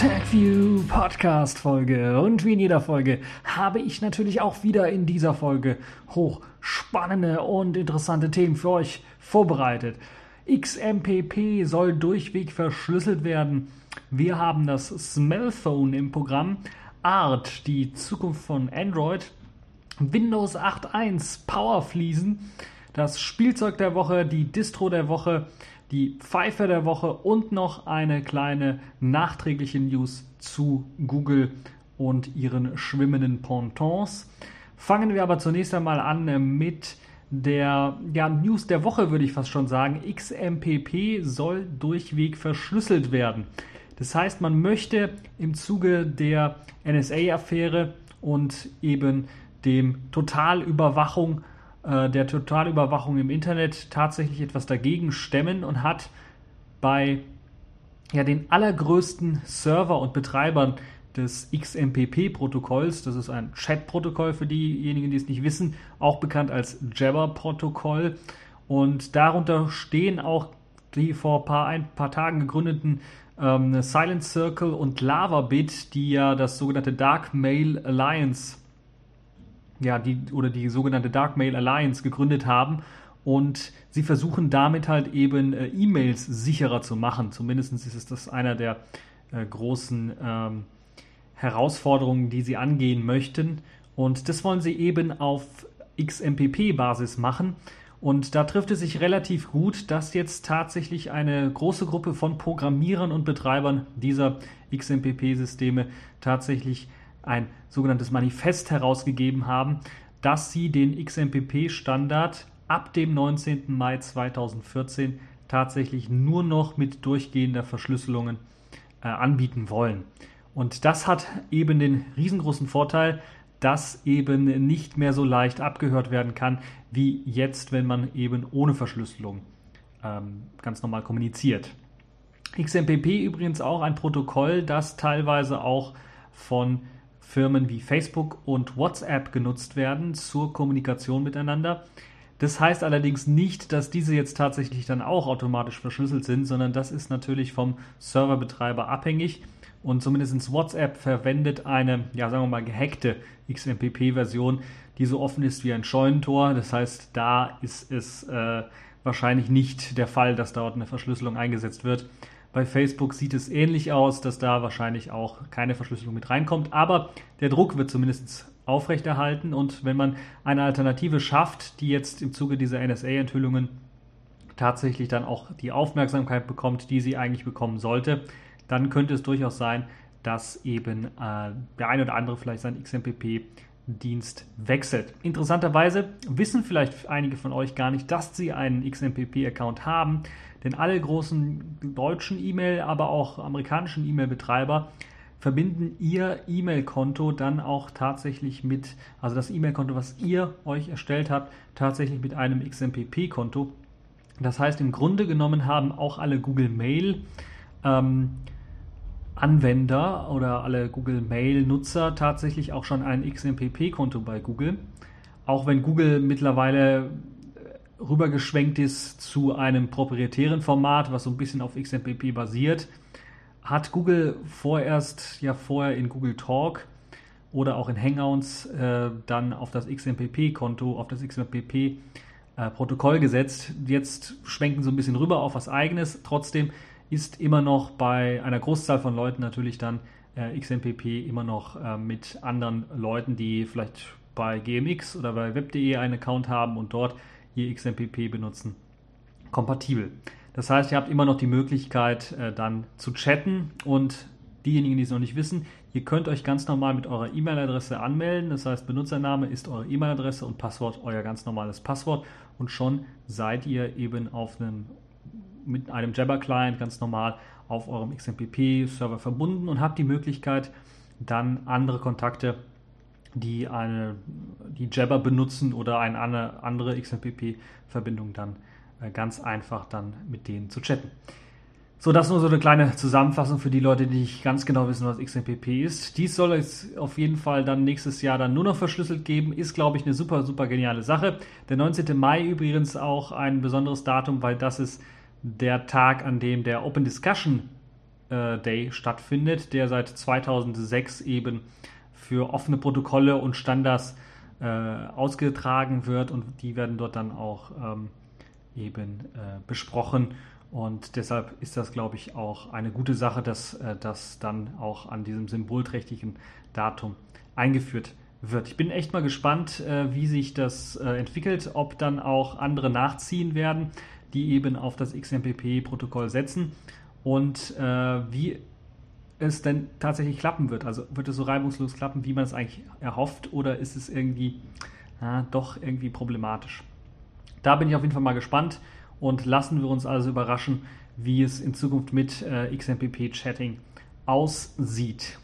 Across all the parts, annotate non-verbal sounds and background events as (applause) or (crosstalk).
TagView Podcast Folge. Und wie in jeder Folge habe ich natürlich auch wieder in dieser Folge hochspannende und interessante Themen für euch vorbereitet. XMPP soll durchweg verschlüsselt werden. Wir haben das Smellphone im Programm. Art, die Zukunft von Android. Windows 8.1 Powerfliesen. Das Spielzeug der Woche, die Distro der Woche die Pfeife der Woche und noch eine kleine nachträgliche News zu Google und ihren schwimmenden Pontons. Fangen wir aber zunächst einmal an mit der ja, News der Woche, würde ich fast schon sagen. XMPP soll durchweg verschlüsselt werden. Das heißt, man möchte im Zuge der NSA-Affäre und eben dem Totalüberwachung der Totalüberwachung im Internet tatsächlich etwas dagegen stemmen und hat bei ja, den allergrößten Server und Betreibern des XMPP-Protokolls, das ist ein Chat-Protokoll für diejenigen, die es nicht wissen, auch bekannt als Jabber-Protokoll. Und darunter stehen auch die vor paar, ein paar Tagen gegründeten ähm, Silent Circle und LavaBit, die ja das sogenannte Dark Mail Alliance ja, die oder die sogenannte Dark Mail Alliance gegründet haben. Und sie versuchen damit halt eben äh, E-Mails sicherer zu machen. Zumindest ist es das einer der äh, großen ähm, Herausforderungen, die sie angehen möchten. Und das wollen sie eben auf XMPP-Basis machen. Und da trifft es sich relativ gut, dass jetzt tatsächlich eine große Gruppe von Programmierern und Betreibern dieser XMPP-Systeme tatsächlich ein sogenanntes Manifest herausgegeben haben, dass sie den XMPP-Standard ab dem 19. Mai 2014 tatsächlich nur noch mit durchgehender Verschlüsselungen äh, anbieten wollen. Und das hat eben den riesengroßen Vorteil, dass eben nicht mehr so leicht abgehört werden kann, wie jetzt, wenn man eben ohne Verschlüsselung ähm, ganz normal kommuniziert. XMPP übrigens auch ein Protokoll, das teilweise auch von Firmen wie Facebook und WhatsApp genutzt werden zur Kommunikation miteinander. Das heißt allerdings nicht, dass diese jetzt tatsächlich dann auch automatisch verschlüsselt sind, sondern das ist natürlich vom Serverbetreiber abhängig. Und zumindest WhatsApp verwendet eine, ja, sagen wir mal, gehackte XMPP-Version, die so offen ist wie ein Scheunentor. Das heißt, da ist es äh, wahrscheinlich nicht der Fall, dass dort eine Verschlüsselung eingesetzt wird. Bei Facebook sieht es ähnlich aus, dass da wahrscheinlich auch keine Verschlüsselung mit reinkommt. Aber der Druck wird zumindest aufrechterhalten. Und wenn man eine Alternative schafft, die jetzt im Zuge dieser NSA-Enthüllungen tatsächlich dann auch die Aufmerksamkeit bekommt, die sie eigentlich bekommen sollte, dann könnte es durchaus sein, dass eben äh, der eine oder andere vielleicht sein XMPP Dienst wechselt. Interessanterweise wissen vielleicht einige von euch gar nicht, dass sie einen XMPP-Account haben. Denn alle großen deutschen E-Mail, aber auch amerikanischen E-Mail-Betreiber verbinden ihr E-Mail-Konto dann auch tatsächlich mit, also das E-Mail-Konto, was ihr euch erstellt habt, tatsächlich mit einem XMPP-Konto. Das heißt, im Grunde genommen haben auch alle Google Mail ähm, Anwender oder alle Google Mail Nutzer tatsächlich auch schon ein XMPP-Konto bei Google. Auch wenn Google mittlerweile rübergeschwenkt ist zu einem proprietären Format, was so ein bisschen auf XMPP basiert, hat Google vorerst ja vorher in Google Talk oder auch in Hangouts äh, dann auf das XMPP-Konto, auf das XMPP-Protokoll äh, gesetzt. Jetzt schwenken so ein bisschen rüber auf was eigenes. Trotzdem ist immer noch bei einer Großzahl von Leuten natürlich dann äh, XMPP immer noch äh, mit anderen Leuten, die vielleicht bei GMX oder bei web.de einen Account haben und dort ihr XMPP benutzen, kompatibel. Das heißt, ihr habt immer noch die Möglichkeit, äh, dann zu chatten und diejenigen, die es noch nicht wissen, ihr könnt euch ganz normal mit eurer E-Mail-Adresse anmelden. Das heißt, Benutzername ist eure E-Mail-Adresse und Passwort euer ganz normales Passwort und schon seid ihr eben auf einem mit einem Jabber-Client ganz normal auf eurem XMPP-Server verbunden und habt die Möglichkeit, dann andere Kontakte die eine, die Jabber benutzen oder eine andere XMPP-Verbindung dann äh, ganz einfach dann mit denen zu chatten. So, das nur so eine kleine Zusammenfassung für die Leute, die nicht ganz genau wissen, was XMPP ist. Dies soll es auf jeden Fall dann nächstes Jahr dann nur noch verschlüsselt geben. Ist, glaube ich, eine super, super geniale Sache. Der 19. Mai übrigens auch ein besonderes Datum, weil das ist der Tag, an dem der Open Discussion äh, Day stattfindet, der seit 2006 eben für offene Protokolle und Standards äh, ausgetragen wird und die werden dort dann auch ähm, eben äh, besprochen. Und deshalb ist das, glaube ich, auch eine gute Sache, dass äh, das dann auch an diesem symbolträchtigen Datum eingeführt wird. Ich bin echt mal gespannt, äh, wie sich das äh, entwickelt, ob dann auch andere nachziehen werden, die eben auf das XMPP-Protokoll setzen und äh, wie es denn tatsächlich klappen wird. Also wird es so reibungslos klappen, wie man es eigentlich erhofft, oder ist es irgendwie ja, doch irgendwie problematisch? Da bin ich auf jeden Fall mal gespannt und lassen wir uns also überraschen, wie es in Zukunft mit äh, XMPP-Chatting aussieht.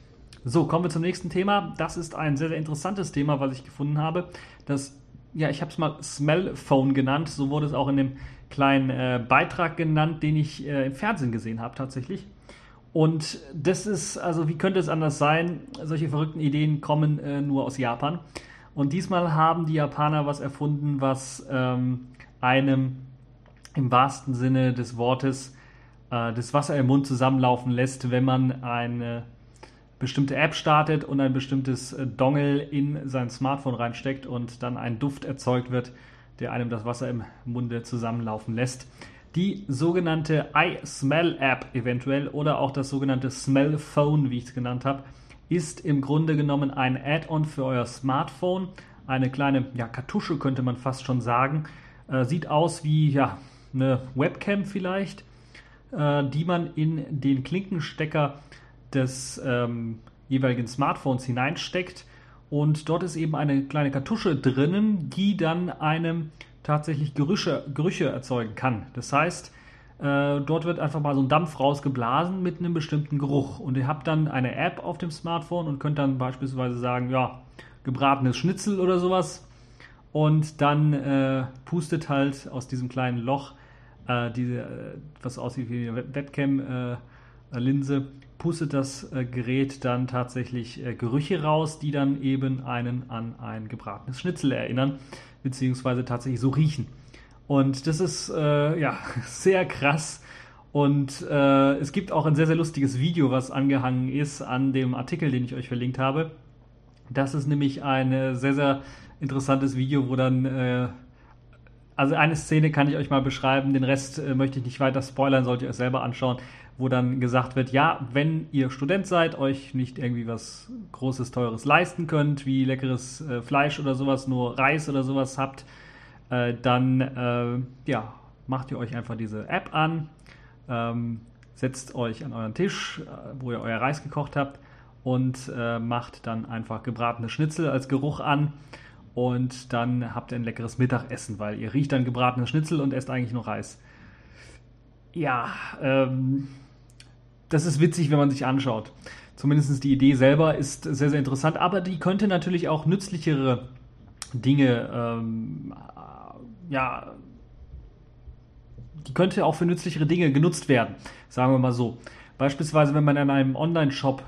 So, kommen wir zum nächsten Thema. Das ist ein sehr, sehr interessantes Thema, was ich gefunden habe. Das, ja, ich habe es mal Smell Phone genannt. So wurde es auch in dem kleinen äh, Beitrag genannt, den ich äh, im Fernsehen gesehen habe tatsächlich. Und das ist, also wie könnte es anders sein? Solche verrückten Ideen kommen äh, nur aus Japan. Und diesmal haben die Japaner was erfunden, was ähm, einem im wahrsten Sinne des Wortes äh, das Wasser im Mund zusammenlaufen lässt, wenn man eine bestimmte App startet und ein bestimmtes äh, Dongle in sein Smartphone reinsteckt und dann ein Duft erzeugt wird, der einem das Wasser im Munde zusammenlaufen lässt. Die sogenannte iSmell App eventuell oder auch das sogenannte Smell Phone, wie ich es genannt habe, ist im Grunde genommen ein Add-on für euer Smartphone. Eine kleine ja, Kartusche könnte man fast schon sagen. Äh, sieht aus wie ja, eine Webcam vielleicht, äh, die man in den Klinkenstecker des ähm, jeweiligen Smartphones hineinsteckt und dort ist eben eine kleine Kartusche drinnen, die dann einem tatsächlich Gerüche, Gerüche erzeugen kann. Das heißt, äh, dort wird einfach mal so ein Dampf rausgeblasen mit einem bestimmten Geruch. Und ihr habt dann eine App auf dem Smartphone und könnt dann beispielsweise sagen, ja, gebratenes Schnitzel oder sowas. Und dann äh, pustet halt aus diesem kleinen Loch, äh, diese, äh, was aussieht wie eine Webcam-Linse, äh, pustet das äh, Gerät dann tatsächlich Gerüche raus, die dann eben einen an ein gebratenes Schnitzel erinnern, beziehungsweise tatsächlich so riechen. Und das ist äh, ja (laughs) sehr krass. Und äh, es gibt auch ein sehr, sehr lustiges Video, was angehangen ist an dem Artikel, den ich euch verlinkt habe. Das ist nämlich ein sehr, sehr interessantes Video, wo dann äh, also eine Szene kann ich euch mal beschreiben, den Rest äh, möchte ich nicht weiter spoilern, sollt ihr euch selber anschauen wo dann gesagt wird, ja, wenn ihr Student seid, euch nicht irgendwie was Großes, Teures leisten könnt, wie leckeres äh, Fleisch oder sowas, nur Reis oder sowas habt, äh, dann äh, ja, macht ihr euch einfach diese App an, ähm, setzt euch an euren Tisch, äh, wo ihr euer Reis gekocht habt und äh, macht dann einfach gebratene Schnitzel als Geruch an und dann habt ihr ein leckeres Mittagessen, weil ihr riecht dann gebratene Schnitzel und esst eigentlich nur Reis. Ja, ähm, das ist witzig, wenn man sich anschaut. Zumindest die Idee selber ist sehr, sehr interessant, aber die könnte natürlich auch nützlichere Dinge, ähm, ja, die könnte auch für nützlichere Dinge genutzt werden, sagen wir mal so. Beispielsweise, wenn man in einem Online-Shop,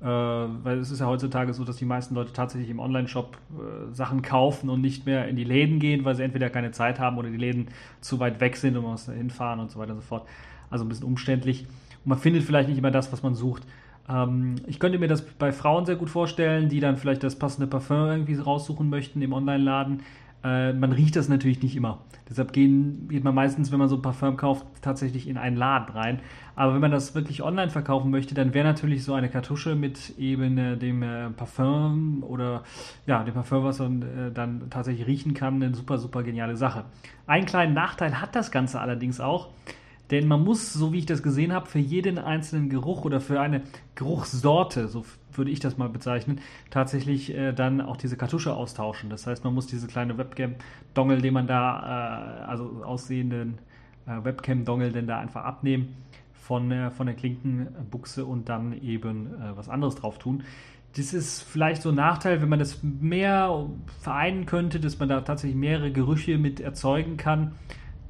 äh, weil es ist ja heutzutage so, dass die meisten Leute tatsächlich im Online-Shop äh, Sachen kaufen und nicht mehr in die Läden gehen, weil sie entweder keine Zeit haben oder die Läden zu weit weg sind und man muss hinfahren und so weiter und so fort. Also ein bisschen umständlich man findet vielleicht nicht immer das, was man sucht. Ähm, ich könnte mir das bei Frauen sehr gut vorstellen, die dann vielleicht das passende Parfum irgendwie raussuchen möchten im Online-Laden. Äh, man riecht das natürlich nicht immer. Deshalb gehen, geht man meistens, wenn man so ein Parfum kauft, tatsächlich in einen Laden rein. Aber wenn man das wirklich online verkaufen möchte, dann wäre natürlich so eine Kartusche mit eben äh, dem äh, Parfum oder ja, dem Parfum, was man äh, dann tatsächlich riechen kann, eine super, super geniale Sache. Einen kleinen Nachteil hat das Ganze allerdings auch. Denn man muss, so wie ich das gesehen habe, für jeden einzelnen Geruch oder für eine Geruchssorte, so würde ich das mal bezeichnen, tatsächlich äh, dann auch diese Kartusche austauschen. Das heißt, man muss diese kleine Webcam-Dongle, den man da, äh, also aussehenden äh, Webcam-Dongle, denn da einfach abnehmen von, äh, von der Klinkenbuchse und dann eben äh, was anderes drauf tun. Das ist vielleicht so ein Nachteil, wenn man das mehr vereinen könnte, dass man da tatsächlich mehrere Gerüche mit erzeugen kann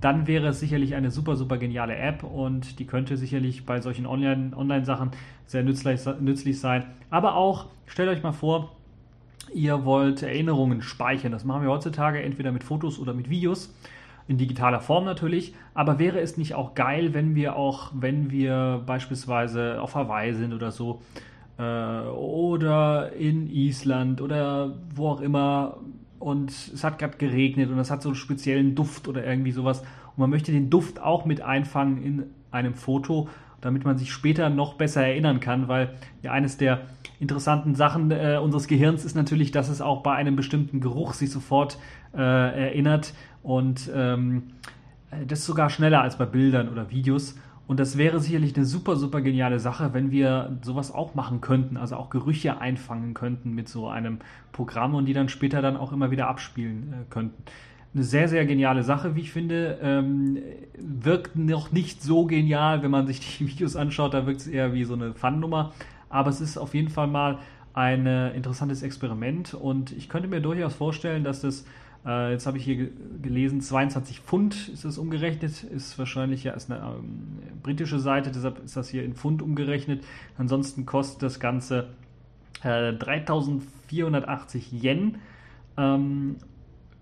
dann wäre es sicherlich eine super, super geniale App und die könnte sicherlich bei solchen Online-Sachen sehr nützlich, nützlich sein. Aber auch, stellt euch mal vor, ihr wollt Erinnerungen speichern. Das machen wir heutzutage entweder mit Fotos oder mit Videos. in digitaler Form natürlich, aber wäre es nicht auch geil, wenn wir auch, wenn wir beispielsweise auf Hawaii sind oder so, äh, oder in Island oder wo auch immer und es hat gerade geregnet und es hat so einen speziellen Duft oder irgendwie sowas und man möchte den Duft auch mit einfangen in einem Foto, damit man sich später noch besser erinnern kann, weil ja eines der interessanten Sachen äh, unseres Gehirns ist natürlich, dass es auch bei einem bestimmten Geruch sich sofort äh, erinnert und ähm, das ist sogar schneller als bei Bildern oder Videos. Und das wäre sicherlich eine super, super geniale Sache, wenn wir sowas auch machen könnten, also auch Gerüche einfangen könnten mit so einem Programm und die dann später dann auch immer wieder abspielen äh, könnten. Eine sehr, sehr geniale Sache, wie ich finde. Ähm, wirkt noch nicht so genial, wenn man sich (laughs) die Videos anschaut, da wirkt es eher wie so eine Fun-Nummer. Aber es ist auf jeden Fall mal ein äh, interessantes Experiment und ich könnte mir durchaus vorstellen, dass das äh, jetzt habe ich hier gelesen, 22 Pfund ist das umgerechnet, ist wahrscheinlich ja ist eine ähm, britische Seite, deshalb ist das hier in Pfund umgerechnet. Ansonsten kostet das Ganze äh, 3480 Yen. Ähm,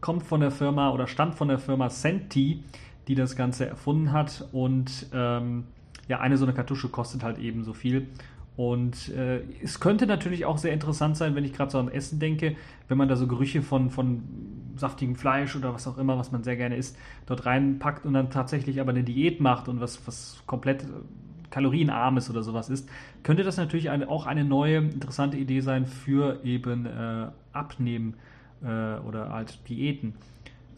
kommt von der Firma oder stammt von der Firma Senti, die das Ganze erfunden hat. Und ähm, ja, eine so eine Kartusche kostet halt eben so viel. Und äh, es könnte natürlich auch sehr interessant sein, wenn ich gerade so an Essen denke, wenn man da so Gerüche von, von saftigem Fleisch oder was auch immer, was man sehr gerne isst, dort reinpackt und dann tatsächlich aber eine Diät macht und was, was komplett äh, kalorienarmes oder sowas ist, könnte das natürlich eine, auch eine neue interessante Idee sein für eben äh, Abnehmen äh, oder halt Diäten.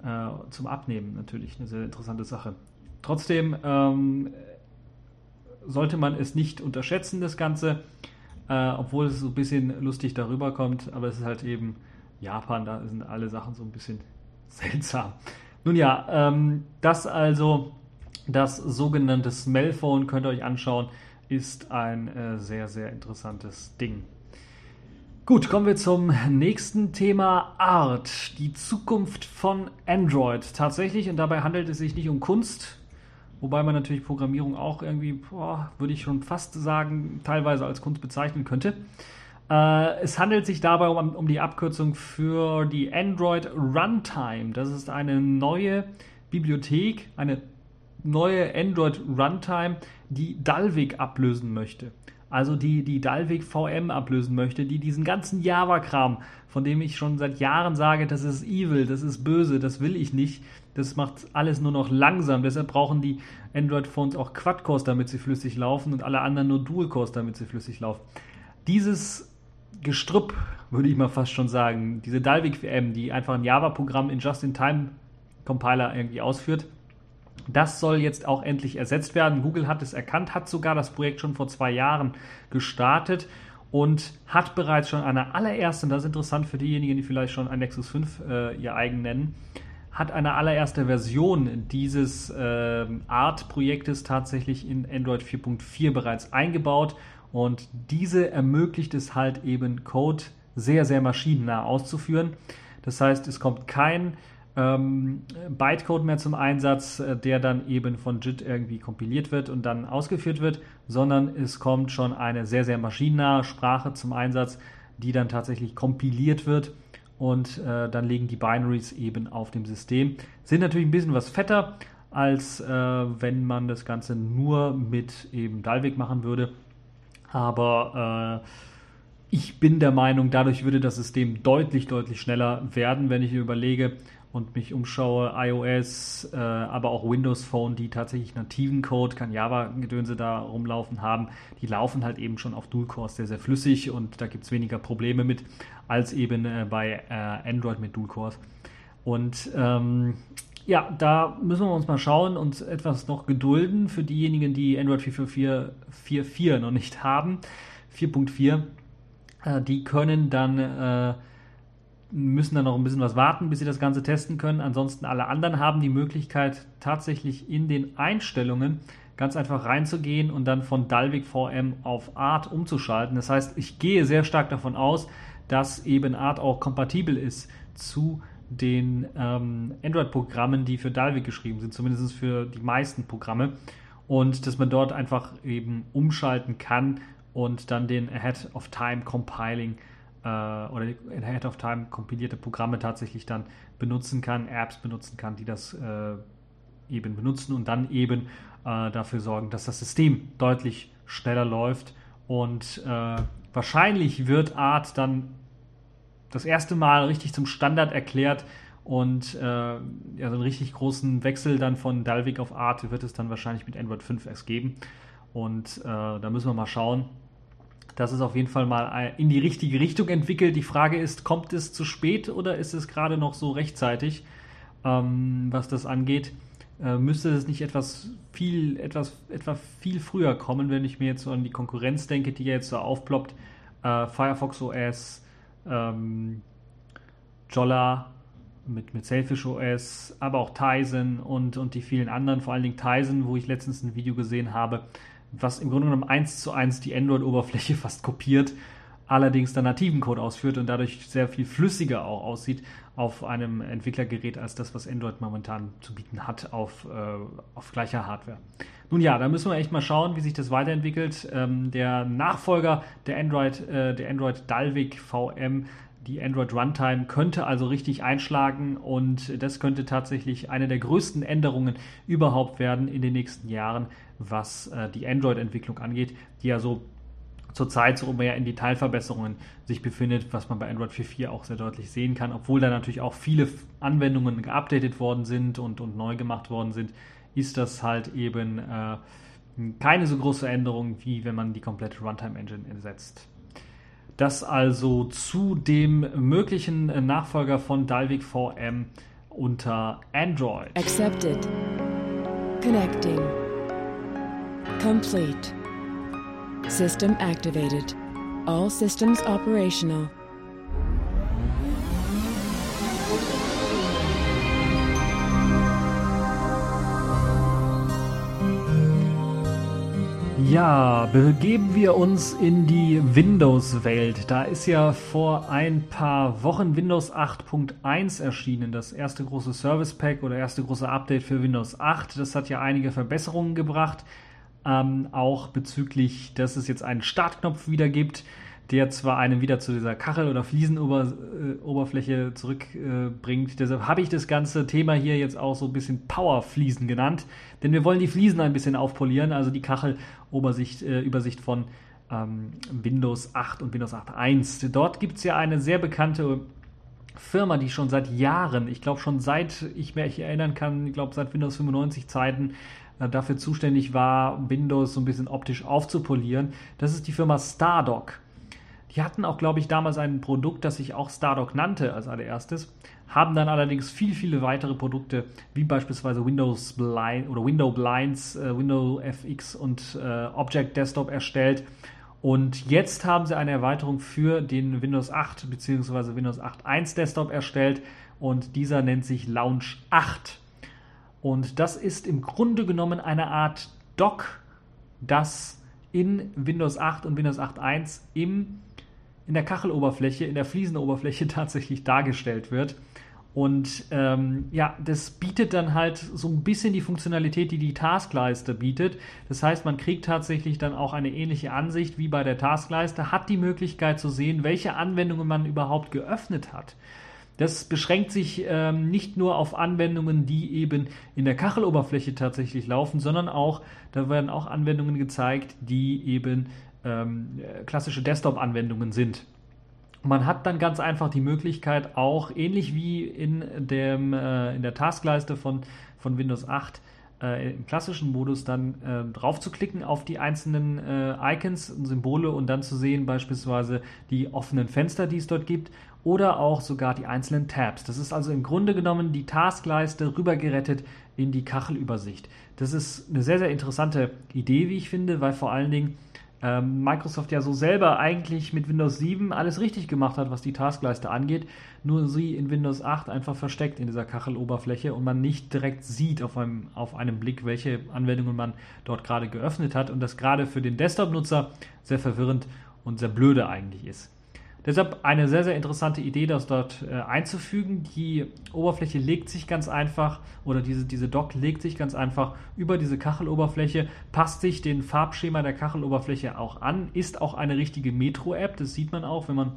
Äh, zum Abnehmen natürlich eine sehr interessante Sache. Trotzdem ähm, sollte man es nicht unterschätzen, das Ganze, äh, obwohl es so ein bisschen lustig darüber kommt, aber es ist halt eben Japan, da sind alle Sachen so ein bisschen (laughs) seltsam. Nun ja, ähm, das also, das sogenannte Smellphone, könnt ihr euch anschauen, ist ein äh, sehr, sehr interessantes Ding. Gut, kommen wir zum nächsten Thema Art, die Zukunft von Android. Tatsächlich, und dabei handelt es sich nicht um Kunst, Wobei man natürlich Programmierung auch irgendwie, boah, würde ich schon fast sagen, teilweise als Kunst bezeichnen könnte. Äh, es handelt sich dabei um, um, die Abkürzung für die Android Runtime. Das ist eine neue Bibliothek, eine neue Android Runtime, die Dalvik ablösen möchte. Also die, die Dalvik VM ablösen möchte, die diesen ganzen Java-Kram, von dem ich schon seit Jahren sage, das ist evil, das ist böse, das will ich nicht, das macht alles nur noch langsam. Deshalb brauchen die Android-Phones auch Quad-Cores, damit sie flüssig laufen und alle anderen nur Dual-Cores, damit sie flüssig laufen. Dieses Gestrüpp, würde ich mal fast schon sagen, diese Dalvik VM, die einfach ein Java-Programm in Just-in-Time-Compiler irgendwie ausführt, das soll jetzt auch endlich ersetzt werden. Google hat es erkannt, hat sogar das Projekt schon vor zwei Jahren gestartet und hat bereits schon eine allererste, und das ist interessant für diejenigen, die vielleicht schon ein Nexus 5 äh, ihr eigen nennen, hat eine allererste Version dieses äh, Art-Projektes tatsächlich in Android 4.4 bereits eingebaut und diese ermöglicht es halt eben Code sehr, sehr maschinennah auszuführen. Das heißt, es kommt kein ähm, Bytecode mehr zum Einsatz, äh, der dann eben von JIT irgendwie kompiliert wird und dann ausgeführt wird, sondern es kommt schon eine sehr, sehr maschinennahe Sprache zum Einsatz, die dann tatsächlich kompiliert wird und äh, dann legen die Binaries eben auf dem System. Sind natürlich ein bisschen was fetter, als äh, wenn man das Ganze nur mit eben Dalvik machen würde. Aber äh, ich bin der Meinung, dadurch würde das System deutlich, deutlich schneller werden, wenn ich überlege, und mich umschaue, iOS, äh, aber auch Windows Phone, die tatsächlich nativen Code, kann Java-Gedönse da rumlaufen haben, die laufen halt eben schon auf Dual-Cores sehr, sehr flüssig und da gibt es weniger Probleme mit, als eben äh, bei äh, Android mit Dual-Cores. Und ähm, ja, da müssen wir uns mal schauen und etwas noch gedulden für diejenigen, die Android 4.4 noch nicht haben. 4.4, äh, die können dann äh, müssen dann noch ein bisschen was warten, bis sie das Ganze testen können. Ansonsten alle anderen haben die Möglichkeit, tatsächlich in den Einstellungen ganz einfach reinzugehen und dann von Dalvik VM auf Art umzuschalten. Das heißt, ich gehe sehr stark davon aus, dass eben Art auch kompatibel ist zu den ähm, Android-Programmen, die für Dalvik geschrieben sind, zumindest für die meisten Programme. Und dass man dort einfach eben umschalten kann und dann den Ahead of Time Compiling äh, oder Ahead of Time kompilierte Programme tatsächlich dann benutzen kann, Apps benutzen kann, die das äh, eben benutzen und dann eben äh, dafür sorgen, dass das System deutlich schneller läuft. Und äh, wahrscheinlich wird Art dann das erste Mal richtig zum Standard erklärt und äh, ja, so einen richtig großen Wechsel dann von Dalvik auf Art wird es dann wahrscheinlich mit Android 5 erst geben. Und äh, da müssen wir mal schauen. Das ist auf jeden Fall mal in die richtige Richtung entwickelt. Die Frage ist, kommt es zu spät oder ist es gerade noch so rechtzeitig, ähm, was das angeht? Äh, müsste es nicht etwas viel, etwas, etwa viel früher kommen, wenn ich mir jetzt so an die Konkurrenz denke, die ja jetzt so aufploppt? Äh, Firefox OS, ähm, Jolla mit, mit Selfish OS, aber auch Tizen und, und die vielen anderen, vor allen Dingen Tizen, wo ich letztens ein Video gesehen habe, was im Grunde genommen eins zu eins die Android-Oberfläche (laughs) fast kopiert, allerdings dann nativen Code ausführt und dadurch sehr viel flüssiger auch aussieht auf einem Entwicklergerät als das, was Android momentan zu bieten hat auf, äh, auf gleicher Hardware. Nun ja, da müssen wir echt mal schauen, wie sich das weiterentwickelt. Ähm, der Nachfolger der Android, äh, der Android Dalvik VM die Android Runtime könnte also richtig einschlagen und das könnte tatsächlich eine der größten Änderungen überhaupt werden in den nächsten Jahren, was äh, die Android-Entwicklung angeht, die ja so zurzeit so mehr in Detailverbesserungen sich befindet, was man bei Android 4.4 auch sehr deutlich sehen kann, obwohl da natürlich auch viele Anwendungen geupdatet worden sind und, und neu gemacht worden sind, ist das halt eben äh, keine so große Änderung, wie wenn man die komplette Runtime-Engine ersetzt. Das also zu dem möglichen Nachfolger von Dalvik VM unter Android. Accepted. Connecting. Complete. System activated. All systems operational. Ja, begeben wir uns in die Windows-Welt. Da ist ja vor ein paar Wochen Windows 8.1 erschienen, das erste große Service Pack oder erste große Update für Windows 8. Das hat ja einige Verbesserungen gebracht, ähm, auch bezüglich, dass es jetzt einen Startknopf wieder gibt der zwar einen wieder zu dieser Kachel- oder Fliesenoberfläche zurückbringt. Äh, Deshalb habe ich das ganze Thema hier jetzt auch so ein bisschen Power-Fliesen genannt, denn wir wollen die Fliesen ein bisschen aufpolieren, also die Kachelobersicht, äh, von ähm, Windows 8 und Windows 8.1. Dort gibt es ja eine sehr bekannte Firma, die schon seit Jahren, ich glaube schon seit ich mich erinnern kann, ich glaube seit Windows 95 Zeiten, dafür zuständig war, Windows so ein bisschen optisch aufzupolieren. Das ist die Firma Stardock. Die hatten auch, glaube ich, damals ein Produkt, das sich auch Stardock nannte als allererstes, haben dann allerdings viele, viele weitere Produkte, wie beispielsweise Windows Blind oder Window Blinds, äh, Window FX und äh, Object Desktop erstellt. Und jetzt haben sie eine Erweiterung für den Windows 8 bzw. Windows 8.1 Desktop erstellt und dieser nennt sich Launch 8. Und das ist im Grunde genommen eine Art Dock, das in Windows 8 und Windows 8.1 im in der Kacheloberfläche, in der Fliesenoberfläche (laughs) tatsächlich dargestellt wird. Und ähm, ja, das bietet dann halt so ein bisschen die Funktionalität, die die Taskleiste bietet. Das heißt, man kriegt tatsächlich dann auch eine ähnliche Ansicht wie bei der Taskleiste, hat die Möglichkeit zu sehen, welche Anwendungen man überhaupt geöffnet hat. Das beschränkt sich ähm, nicht nur auf Anwendungen, die eben in der Kacheloberfläche tatsächlich laufen, sondern auch, da werden auch Anwendungen gezeigt, die eben ähm, klassische Desktop-Anwendungen sind. Man hat dann ganz einfach die Möglichkeit, auch ähnlich wie in, dem, äh, in der Taskleiste von, von Windows 8, äh, im klassischen Modus dann äh, drauf zu klicken auf die einzelnen äh, Icons und Symbole und dann zu sehen beispielsweise die offenen Fenster, die es dort gibt oder auch sogar die einzelnen Tabs. Das ist also im Grunde genommen die Taskleiste rübergerettet in die Kachelübersicht. Das ist eine sehr, sehr interessante Idee, wie ich finde, weil vor allen Dingen ähm, Microsoft ja so selber eigentlich mit Windows 7 alles richtig gemacht hat, was die Taskleiste angeht, nur sie in Windows 8 einfach versteckt in dieser Kacheloberfläche und man nicht direkt sieht auf einem, auf einem Blick, welche Anwendungen man dort gerade geöffnet hat und das gerade für den Desktop-Nutzer sehr verwirrend und sehr blöde eigentlich ist. Deshalb eine sehr, sehr interessante Idee, das dort äh, einzufügen. Die Oberfläche legt sich ganz einfach oder diese, diese Dock legt sich ganz einfach über diese Kacheloberfläche, passt sich den Farbschema der Kacheloberfläche auch an, ist auch eine richtige Metro-App. Das sieht man auch, wenn man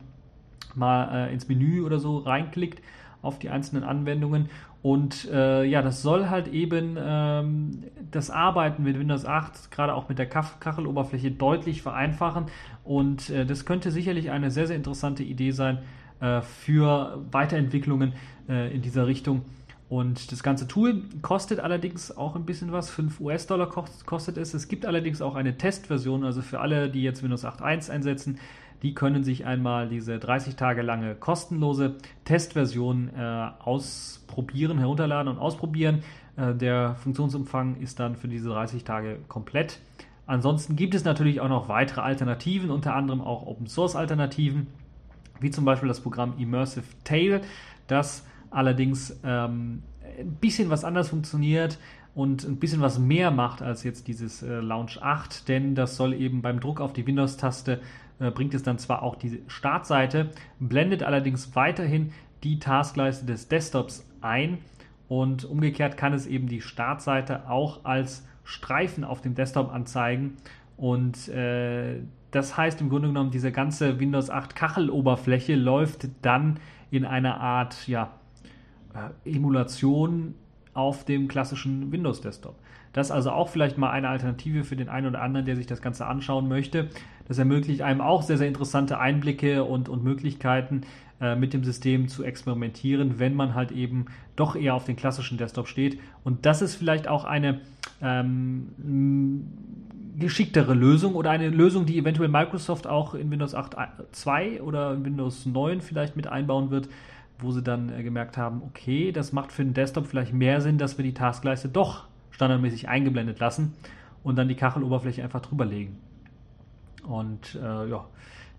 mal äh, ins Menü oder so reinklickt auf die einzelnen Anwendungen. Und äh, ja, das soll halt eben ähm, das Arbeiten mit Windows 8, gerade auch mit der Kacheloberfläche, deutlich vereinfachen. Und äh, das könnte sicherlich eine sehr, sehr interessante Idee sein äh, für Weiterentwicklungen äh, in dieser Richtung. Und das ganze Tool kostet allerdings auch ein bisschen was. 5 US-Dollar kostet es. Es gibt allerdings auch eine Testversion, also für alle, die jetzt Windows 8.1 einsetzen, die können sich einmal diese 30 Tage lange kostenlose Testversion äh, ausprobieren, herunterladen und ausprobieren. Äh, der Funktionsumfang ist dann für diese 30 Tage komplett. Ansonsten gibt es natürlich auch noch weitere Alternativen, unter anderem auch Open Source Alternativen, wie zum Beispiel das Programm Immersive Tail, das allerdings ähm, ein bisschen was anders funktioniert und ein bisschen was mehr macht als jetzt dieses äh, Launch 8, denn das soll eben beim Druck auf die Windows-Taste äh, bringt es dann zwar auch die Startseite, blendet allerdings weiterhin die Taskleiste des Desktops ein und umgekehrt kann es eben die Startseite auch als Streifen auf dem Desktop anzeigen und äh, das heißt im Grunde genommen, diese ganze Windows 8 Kacheloberfläche läuft dann in einer Art ja, äh, Emulation auf dem klassischen Windows Desktop. Das ist also auch vielleicht mal eine Alternative für den einen oder anderen, der sich das Ganze anschauen möchte. Das ermöglicht einem auch sehr, sehr interessante Einblicke und, und Möglichkeiten, äh, mit dem System zu experimentieren, wenn man halt eben doch eher auf den klassischen Desktop steht. Und das ist vielleicht auch eine ähm, geschicktere Lösung oder eine Lösung, die eventuell Microsoft auch in Windows 8.2 oder in Windows 9 vielleicht mit einbauen wird, wo sie dann äh, gemerkt haben, okay, das macht für den Desktop vielleicht mehr Sinn, dass wir die Taskleiste doch standardmäßig eingeblendet lassen und dann die Kacheloberfläche einfach drüber legen. Und äh, ja,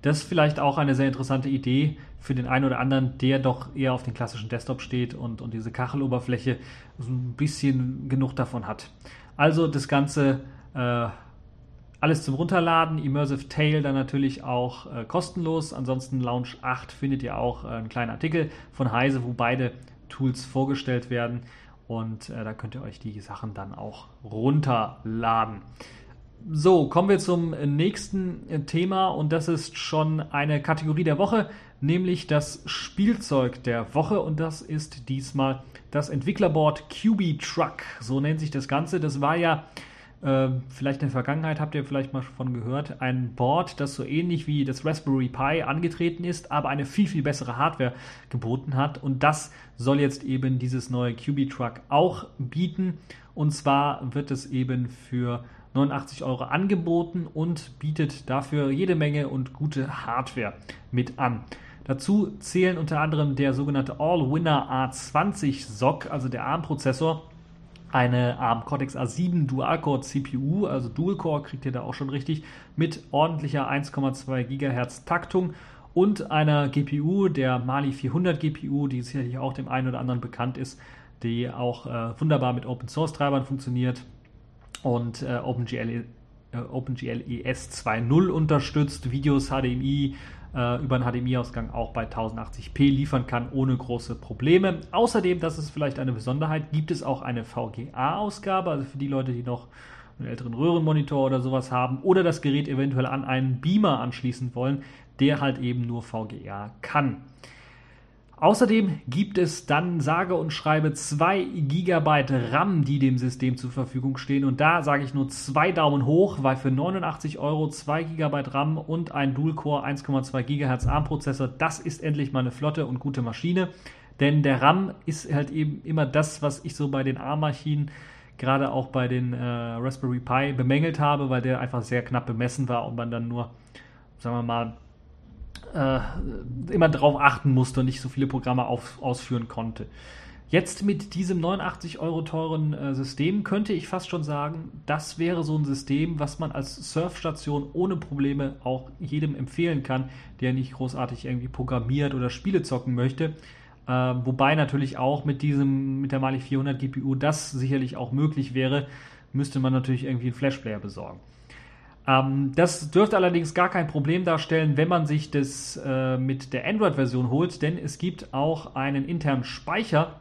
das ist vielleicht auch eine sehr interessante Idee für den einen oder anderen, der doch eher auf den klassischen Desktop steht und, und diese Kacheloberfläche so ein bisschen genug davon hat. Also das Ganze äh, alles zum Runterladen, Immersive Tail dann natürlich auch äh, kostenlos. Ansonsten Launch 8 findet ihr auch äh, einen kleinen Artikel von Heise, wo beide Tools vorgestellt werden. Und äh, da könnt ihr euch die Sachen dann auch runterladen. So, kommen wir zum nächsten äh, Thema und das ist schon eine Kategorie der Woche, nämlich das Spielzeug der Woche und das ist diesmal das Entwicklerboard QB Truck. So nennt sich das Ganze. Das war ja vielleicht in der Vergangenheit habt ihr vielleicht mal von gehört, ein Board, das so ähnlich wie das Raspberry Pi angetreten ist, aber eine viel, viel bessere Hardware geboten hat. Und das soll jetzt eben dieses neue QB Truck auch bieten. Und zwar wird es eben für 89 Euro angeboten und bietet dafür jede Menge und gute Hardware mit an. Dazu zählen unter anderem der sogenannte All-Winner A20 SOC, also der ARM-Prozessor, eine ARM Cortex A7 Dual-Core CPU, also Dual-Core kriegt ihr da auch schon richtig, mit ordentlicher 1,2 GHz Taktung und einer GPU, der Mali 400 GPU, die sicherlich auch dem einen oder anderen bekannt ist, die auch äh, wunderbar mit Open Source Treibern funktioniert und äh, OpenGL, äh, OpenGL ES 2.0 unterstützt, Videos, HDMI, äh, über einen HDMI-Ausgang auch bei 1080p liefern kann, ohne große Probleme. Außerdem, das ist vielleicht eine Besonderheit, gibt es auch eine VGA-Ausgabe, also für die Leute, die noch einen älteren Röhrenmonitor oder sowas haben oder das Gerät eventuell an einen Beamer anschließen wollen, der halt eben nur VGA kann. Außerdem gibt es dann sage und schreibe 2 GB RAM, die dem System zur Verfügung stehen. Und da sage ich nur zwei Daumen hoch, weil für 89 Euro 2 GB RAM und ein Dual-Core 1,2 GHz ARM-Prozessor, das ist endlich mal eine flotte und gute Maschine. Denn der RAM ist halt eben immer das, was ich so bei den ARM-Maschinen, gerade auch bei den äh, Raspberry Pi, bemängelt habe, weil der einfach sehr knapp bemessen war und man dann nur, sagen wir mal, äh, immer darauf achten musste und nicht so viele Programme auf, ausführen konnte. Jetzt mit diesem 89 Euro teuren äh, System könnte ich fast schon sagen, das wäre so ein System, was man als Surfstation ohne Probleme auch jedem empfehlen kann, der nicht großartig irgendwie programmiert oder Spiele zocken möchte. Äh, wobei natürlich auch mit diesem, mit der Mali 400 GPU das sicherlich auch möglich wäre, müsste man natürlich irgendwie einen Flashplayer besorgen. Ähm, das dürfte allerdings gar kein Problem darstellen, wenn man sich das äh, mit der Android-Version holt, denn es gibt auch einen internen Speicher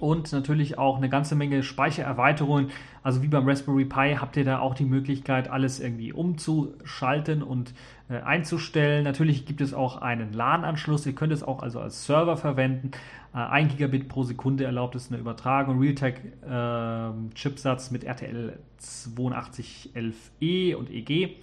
und natürlich auch eine ganze Menge Speichererweiterungen. Also wie beim Raspberry Pi habt ihr da auch die Möglichkeit, alles irgendwie umzuschalten und äh, einzustellen. Natürlich gibt es auch einen LAN-Anschluss. Ihr könnt es auch also als Server verwenden. Äh, 1 Gigabit pro Sekunde erlaubt es eine Übertragung. Realtek-Chipsatz ähm, äh, mit RTL 8211E und EG.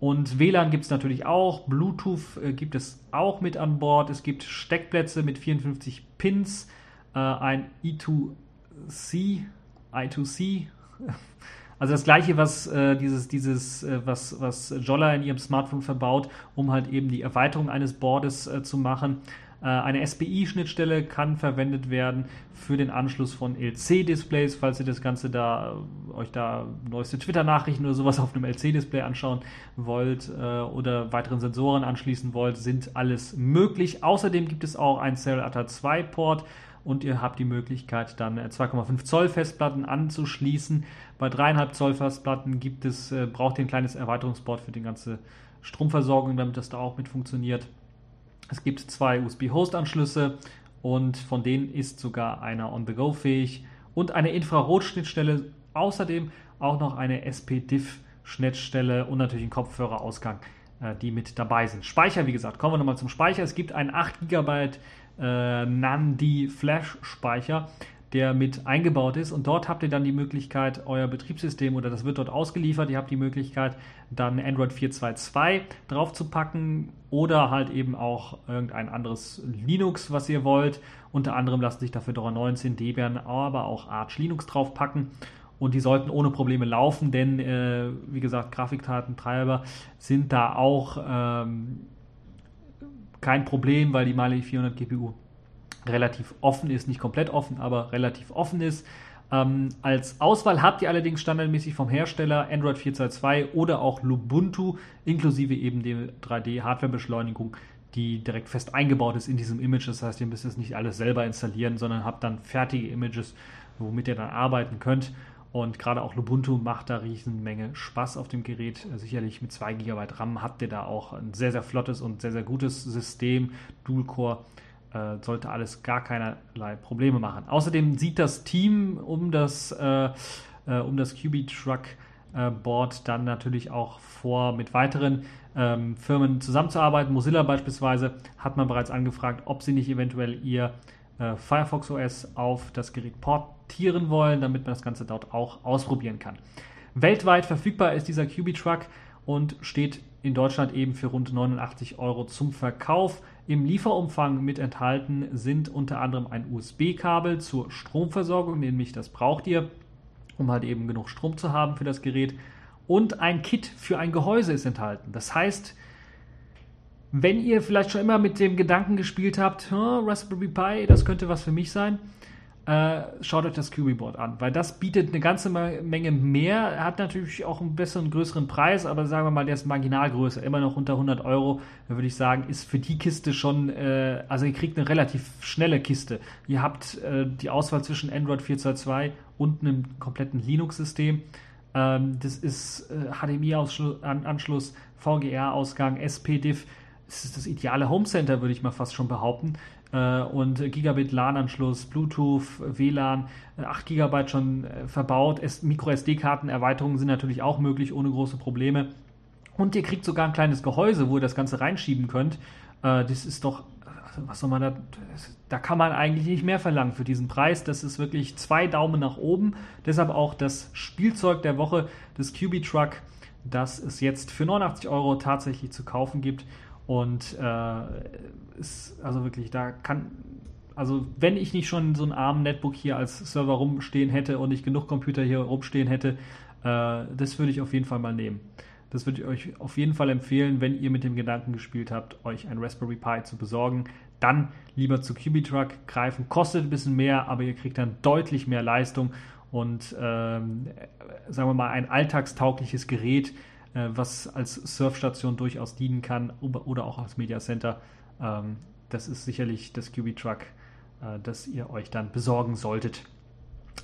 Und WLAN gibt es natürlich auch. Bluetooth äh, gibt es auch mit an Bord. Es gibt Steckplätze mit 54 Pins äh, ein E2C, I2C. (laughs) Also das gleiche, was äh, dieses, dieses, äh, was, was Jolla in ihrem Smartphone verbaut, um halt eben die Erweiterung eines Boards äh, zu machen. Äh, eine SPI-Schnittstelle kann verwendet werden für den Anschluss von LC-Displays, falls ihr das Ganze da äh, euch da neueste Twitter-Nachrichten oder sowas (laughs) auf einem LC-Display anschauen wollt oder weiteren Sensoren anschließen wollt, sind alles möglich. Außerdem gibt es auch ein Cell ATA 2 Port und ihr habt die Möglichkeit, dann 2,5 äh, Zoll Festplatten anzuschließen. Bei 3,5 Zoll Festplatten gibt es, äh, braucht ihr ein kleines Erweiterungsboard für die ganze Stromversorgung, damit das da auch mit funktioniert. Es gibt zwei USB-Host-Anschlüsse und von denen ist sogar einer on-the-go fähig und eine Infrarot-Schnittstelle, außerdem auch noch eine SP-Diff-Schnittstelle und natürlich ein Kopfhörerausgang, äh, die mit dabei sind. Speicher, wie gesagt, kommen wir nochmal zum Speicher. Es gibt einen 8 GB äh, NAND Flash Speicher, der mit eingebaut ist. Und dort habt ihr dann die Möglichkeit, euer Betriebssystem oder das wird dort ausgeliefert. Ihr habt die Möglichkeit, dann Android 4.2.2 drauf zu packen oder halt eben auch irgendein anderes Linux, was ihr wollt. Unter anderem lassen sich dafür Dora 19, Debian, aber auch Arch Linux draufpacken. Und die sollten ohne Probleme laufen, denn äh, wie gesagt, Grafikdatentreiber sind da auch ähm, kein Problem, weil die Mali 400 GPU relativ offen ist, nicht komplett offen, aber relativ offen ist. Ähm, als Auswahl habt ihr allerdings standardmäßig vom Hersteller Android 4.2.2 oder auch Lubuntu, inklusive eben der 3D-Hardware-Beschleunigung, die direkt fest eingebaut ist in diesem Image. Das heißt, ihr müsst es nicht alles selber installieren, sondern habt dann fertige Images, womit ihr dann arbeiten könnt. Und gerade auch Lubuntu macht da riesen Menge Spaß auf dem Gerät. Sicherlich mit 2 GB RAM habt ihr da auch ein sehr, sehr flottes und sehr, sehr gutes System. Dual-Core äh, sollte alles gar keinerlei Probleme machen. Außerdem sieht das Team um das, äh, äh, um das QB Truck äh, Board dann natürlich auch vor, mit weiteren ähm, Firmen zusammenzuarbeiten. Mozilla beispielsweise hat man bereits angefragt, ob sie nicht eventuell ihr äh, Firefox OS auf das Gerät portieren wollen, damit man das Ganze dort auch ausprobieren kann. Weltweit verfügbar ist dieser QB Truck und steht in Deutschland eben für rund 89 Euro zum Verkauf. Im Lieferumfang mit enthalten sind unter anderem ein USB-Kabel zur Stromversorgung, nämlich das braucht ihr, um halt eben genug Strom zu haben für das Gerät. Und ein Kit für ein Gehäuse ist enthalten. Das heißt, wenn ihr vielleicht schon immer mit dem Gedanken gespielt habt, Raspberry Pi, das könnte was für mich sein, äh, schaut euch das QB-Board an, weil das bietet eine ganze Menge mehr. Hat natürlich auch einen besseren, größeren Preis, aber sagen wir mal, der ist marginal größer, immer noch unter 100 Euro. Würde ich sagen, ist für die Kiste schon, äh, also ihr kriegt eine relativ schnelle Kiste. Ihr habt äh, die Auswahl zwischen Android 4.2.2 und einem kompletten Linux-System. Ähm, das ist HDMI-Anschluss, äh, VGR-Ausgang, SP-Diff das ist das ideale Home Center, würde ich mal fast schon behaupten. Äh, und Gigabit LAN-Anschluss, Bluetooth, WLAN, 8 äh, GB schon äh, verbaut. Micro SD-Karten-Erweiterungen sind natürlich auch möglich, ohne große Probleme. Und ihr kriegt sogar ein kleines Gehäuse, wo ihr das Ganze reinschieben könnt. Das ist doch, also was soll man da, da kann man eigentlich nicht mehr verlangen für diesen Preis. Das ist wirklich zwei Daumen nach oben. Deshalb auch das Spielzeug der Woche, das QB Truck, das es jetzt für 89 Euro tatsächlich zu kaufen gibt. Und äh, ist also wirklich, da kann, also wenn ich nicht schon so einen armen Netbook hier als Server rumstehen hätte und nicht genug Computer hier rumstehen hätte, äh, das würde ich auf jeden Fall mal nehmen. Das würde ich euch auf jeden Fall empfehlen, wenn ihr mit dem Gedanken gespielt habt, euch ein Raspberry Pi zu besorgen. Dann lieber zu Qubitruck greifen. Kostet ein bisschen mehr, aber ihr kriegt dann deutlich mehr Leistung und ähm, sagen wir mal ein alltagstaugliches Gerät, äh, was als Surfstation durchaus dienen kann oder auch als Media Center. Ähm, das ist sicherlich das QB Truck, äh, das ihr euch dann besorgen solltet.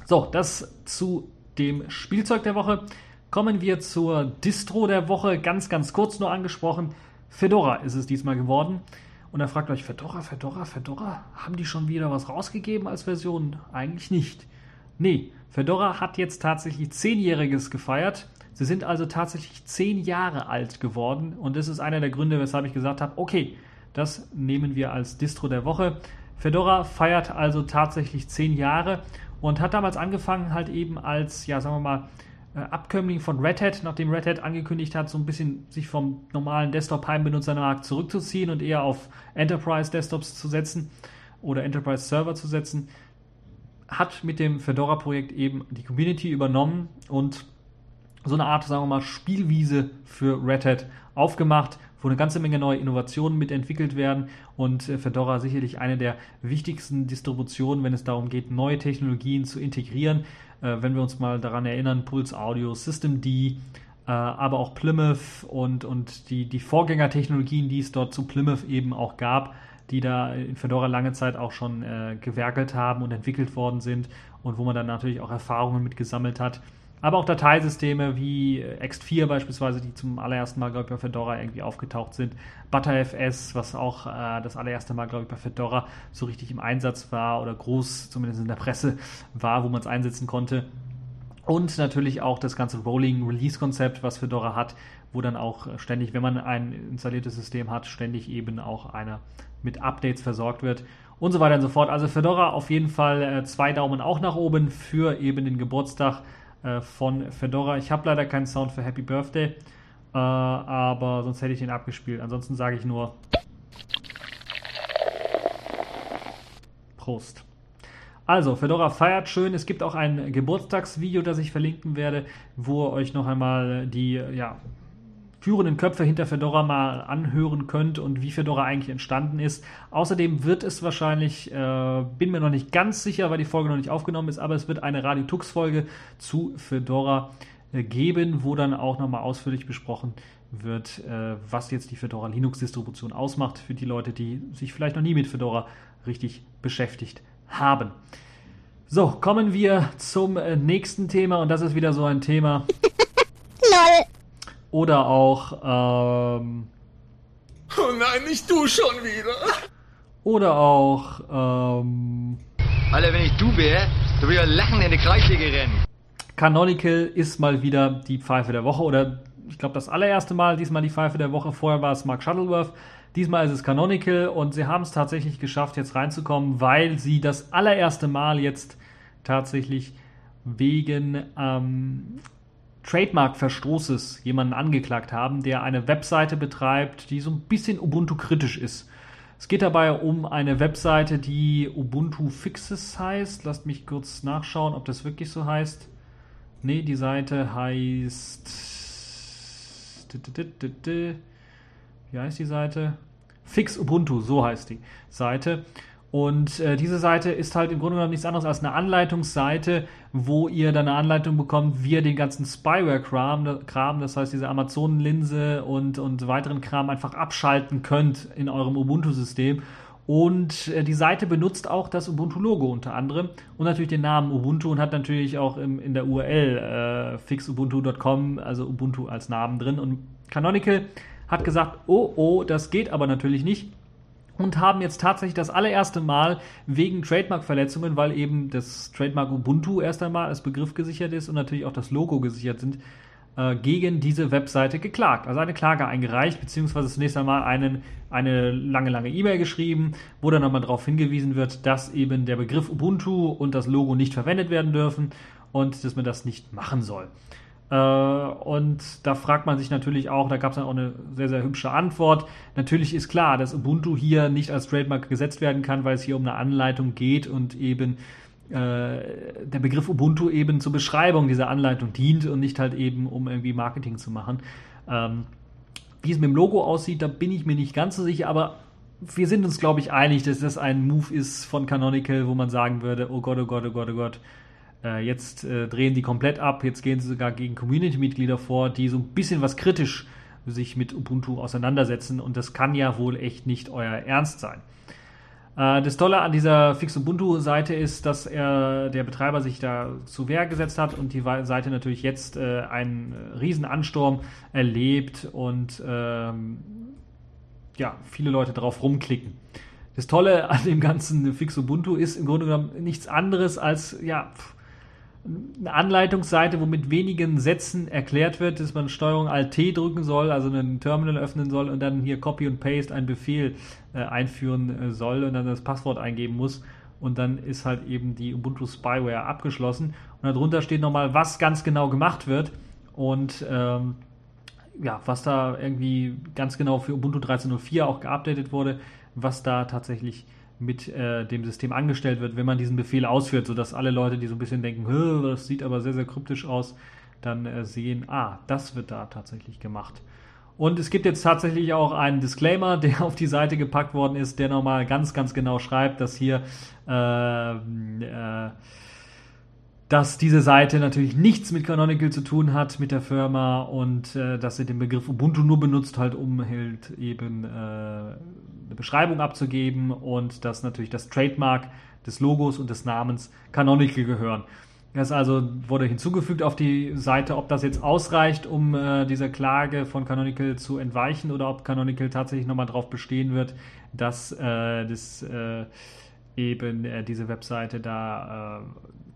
So, das zu dem Spielzeug der Woche. Kommen wir zur Distro der Woche. Ganz, ganz kurz nur angesprochen. Fedora ist es diesmal geworden. Und dann fragt euch, Fedora, Fedora, Fedora, haben die schon wieder was rausgegeben als Version? Eigentlich nicht. Nee, Fedora hat jetzt tatsächlich zehnjähriges gefeiert. Sie sind also tatsächlich zehn Jahre alt geworden und das ist einer der Gründe, weshalb ich gesagt habe, okay, das nehmen wir als Distro der Woche. Fedora feiert also tatsächlich zehn Jahre und hat damals angefangen halt eben als, ja, sagen wir mal, äh, Abkömmling von Red Hat, nachdem Red Hat angekündigt hat, so ein bisschen sich vom normalen Desktop-Heimbenutzermarkt zurückzuziehen und eher auf Enterprise-Desktops zu setzen oder Enterprise-Server zu setzen, hat mit dem Fedora-Projekt eben die Community übernommen und so eine Art, sagen wir mal, Spielwiese für Red Hat aufgemacht, wo eine ganze Menge neue Innovationen mitentwickelt werden und äh, Fedora sicherlich eine der wichtigsten Distributionen, wenn es darum geht, neue Technologien zu integrieren. Äh, wenn wir uns mal daran erinnern, Pulse Audio, System D, äh, aber auch Plymouth und, und die, die Vorgängertechnologien, die es dort zu Plymouth eben auch gab, die da in Fedora lange Zeit auch schon gewerkelt haben und entwickelt worden sind und wo man dann natürlich auch Erfahrungen mit gesammelt hat. Aber auch Dateisysteme wie X4 beispielsweise, die zum allerersten Mal, glaube ich, bei Fedora irgendwie aufgetaucht sind. ButterFS, was auch äh, das allererste Mal, glaube ich, bei Fedora so richtig im Einsatz war oder groß, zumindest in der Presse war, wo man es einsetzen konnte. Und natürlich auch das ganze Rolling Release Konzept, was Fedora hat, wo dann auch ständig, wenn man ein installiertes System hat, ständig eben auch einer mit Updates versorgt wird und so weiter und so fort. Also Fedora auf jeden Fall äh, zwei Daumen auch nach oben für eben den Geburtstag äh, von Fedora. Ich habe leider keinen Sound für Happy Birthday, äh, aber sonst hätte ich den abgespielt. Ansonsten sage ich nur Prost. Also, Fedora feiert schön. Es gibt auch ein Geburtstagsvideo, das ich verlinken werde, wo ihr euch noch einmal die ja, führenden Köpfe hinter Fedora mal anhören könnt und wie Fedora eigentlich entstanden ist. Außerdem wird es wahrscheinlich, äh, bin mir noch nicht ganz sicher, weil die Folge noch nicht aufgenommen ist, aber es wird eine Radio Tux Folge zu Fedora äh, geben, wo dann auch nochmal ausführlich besprochen wird, äh, was jetzt die Fedora Linux Distribution ausmacht für die Leute, die sich vielleicht noch nie mit Fedora richtig beschäftigt haben. So, kommen wir zum äh, nächsten Thema und das ist wieder so ein Thema. (laughs) LOL. Oder auch. Ähm, oh nein, nicht du schon wieder. Oder auch. Ähm, Alter, wenn ich du wäre, dann würde ich lachen in die Kreissäge rennen. Canonical ist mal wieder die Pfeife der Woche. Oder ich glaube, das allererste Mal, diesmal die Pfeife der Woche. Vorher war es Mark Shuttleworth. Diesmal ist es Canonical und sie haben es tatsächlich geschafft, jetzt reinzukommen, weil sie das allererste Mal jetzt tatsächlich wegen ähm, Trademark-Verstoßes jemanden angeklagt haben, der eine Webseite betreibt, die so ein bisschen Ubuntu-kritisch ist. Es geht dabei um eine Webseite, die Ubuntu Fixes heißt. Lasst mich kurz nachschauen, ob das wirklich so heißt. Ne, die Seite heißt. Wie heißt die Seite? Fix Ubuntu, so heißt die Seite. Und äh, diese Seite ist halt im Grunde genommen nichts anderes als eine Anleitungsseite, wo ihr dann eine Anleitung bekommt, wie ihr den ganzen Spyware-Kram, Kram, das heißt diese Amazon-Linse und, und weiteren Kram einfach abschalten könnt in eurem Ubuntu-System. Und äh, die Seite benutzt auch das Ubuntu-Logo unter anderem und natürlich den Namen Ubuntu und hat natürlich auch im, in der URL äh, fixubuntu.com, also Ubuntu als Namen drin. Und Canonical hat gesagt, oh, oh, das geht aber natürlich nicht und haben jetzt tatsächlich das allererste Mal wegen Trademark-Verletzungen, weil eben das Trademark Ubuntu erst einmal als Begriff gesichert ist und natürlich auch das Logo gesichert sind, äh, gegen diese Webseite geklagt. Also eine Klage eingereicht, beziehungsweise zunächst einmal einen, eine lange, lange E-Mail geschrieben, wo dann nochmal darauf hingewiesen wird, dass eben der Begriff Ubuntu und das Logo nicht verwendet werden dürfen und dass man das nicht machen soll. Äh, und da fragt man sich natürlich auch, da gab es dann auch eine sehr, sehr hübsche Antwort. Natürlich ist klar, dass Ubuntu hier nicht als Trademark gesetzt werden kann, weil es hier um eine Anleitung geht und eben äh, der Begriff Ubuntu eben zur Beschreibung dieser Anleitung dient und nicht halt eben, um irgendwie Marketing zu machen. Ähm, wie es mit dem Logo aussieht, da bin ich mir nicht ganz so sicher, aber wir sind uns, glaube ich, einig, dass das ein Move ist von Canonical, wo man sagen würde, oh Gott, oh Gott, oh Gott, oh Gott, äh, jetzt äh, drehen die komplett ab, jetzt gehen sie sogar gegen Community-Mitglieder vor, die so ein bisschen was kritisch sich mit Ubuntu auseinandersetzen und das kann ja wohl echt nicht euer Ernst sein. Äh, das Tolle an dieser Fix Ubuntu-Seite ist, dass er, der Betreiber sich da zu Wehr gesetzt hat und die Seite natürlich jetzt äh, einen Riesenansturm erlebt und ähm, ja, viele Leute drauf rumklicken. Das Tolle an dem ganzen Fix Ubuntu ist im Grunde genommen nichts anderes als ja, eine Anleitungsseite, wo mit wenigen Sätzen erklärt wird, dass man Steuerung Alt T drücken soll, also ein Terminal öffnen soll und dann hier Copy und Paste einen Befehl äh, einführen äh, soll und dann das Passwort eingeben muss. Und dann ist halt eben die Ubuntu Spyware abgeschlossen. Und darunter steht nochmal, was ganz genau gemacht wird. Und ähm, ja, was da irgendwie ganz genau für Ubuntu 13.04 auch geupdatet wurde, was da tatsächlich mit äh, dem System angestellt wird, wenn man diesen Befehl ausführt, sodass alle Leute, die so ein bisschen denken, das sieht aber sehr, sehr kryptisch aus, dann äh, sehen, ah, das wird da tatsächlich gemacht. Und es gibt jetzt tatsächlich auch einen Disclaimer, (laughs) der auf die Seite gepackt worden ist, der nochmal ganz, ganz genau schreibt, dass hier äh, äh, dass diese Seite natürlich nichts mit Canonical zu tun hat, mit der Firma und äh, dass sie den Begriff Ubuntu nur benutzt, halt um halt eben äh, eine Beschreibung abzugeben und dass natürlich das Trademark des Logos und des Namens Canonical gehören. Das also wurde hinzugefügt auf die Seite, ob das jetzt ausreicht, um äh, dieser Klage von Canonical zu entweichen oder ob Canonical tatsächlich nochmal darauf bestehen wird, dass äh, das äh, eben äh, diese Webseite da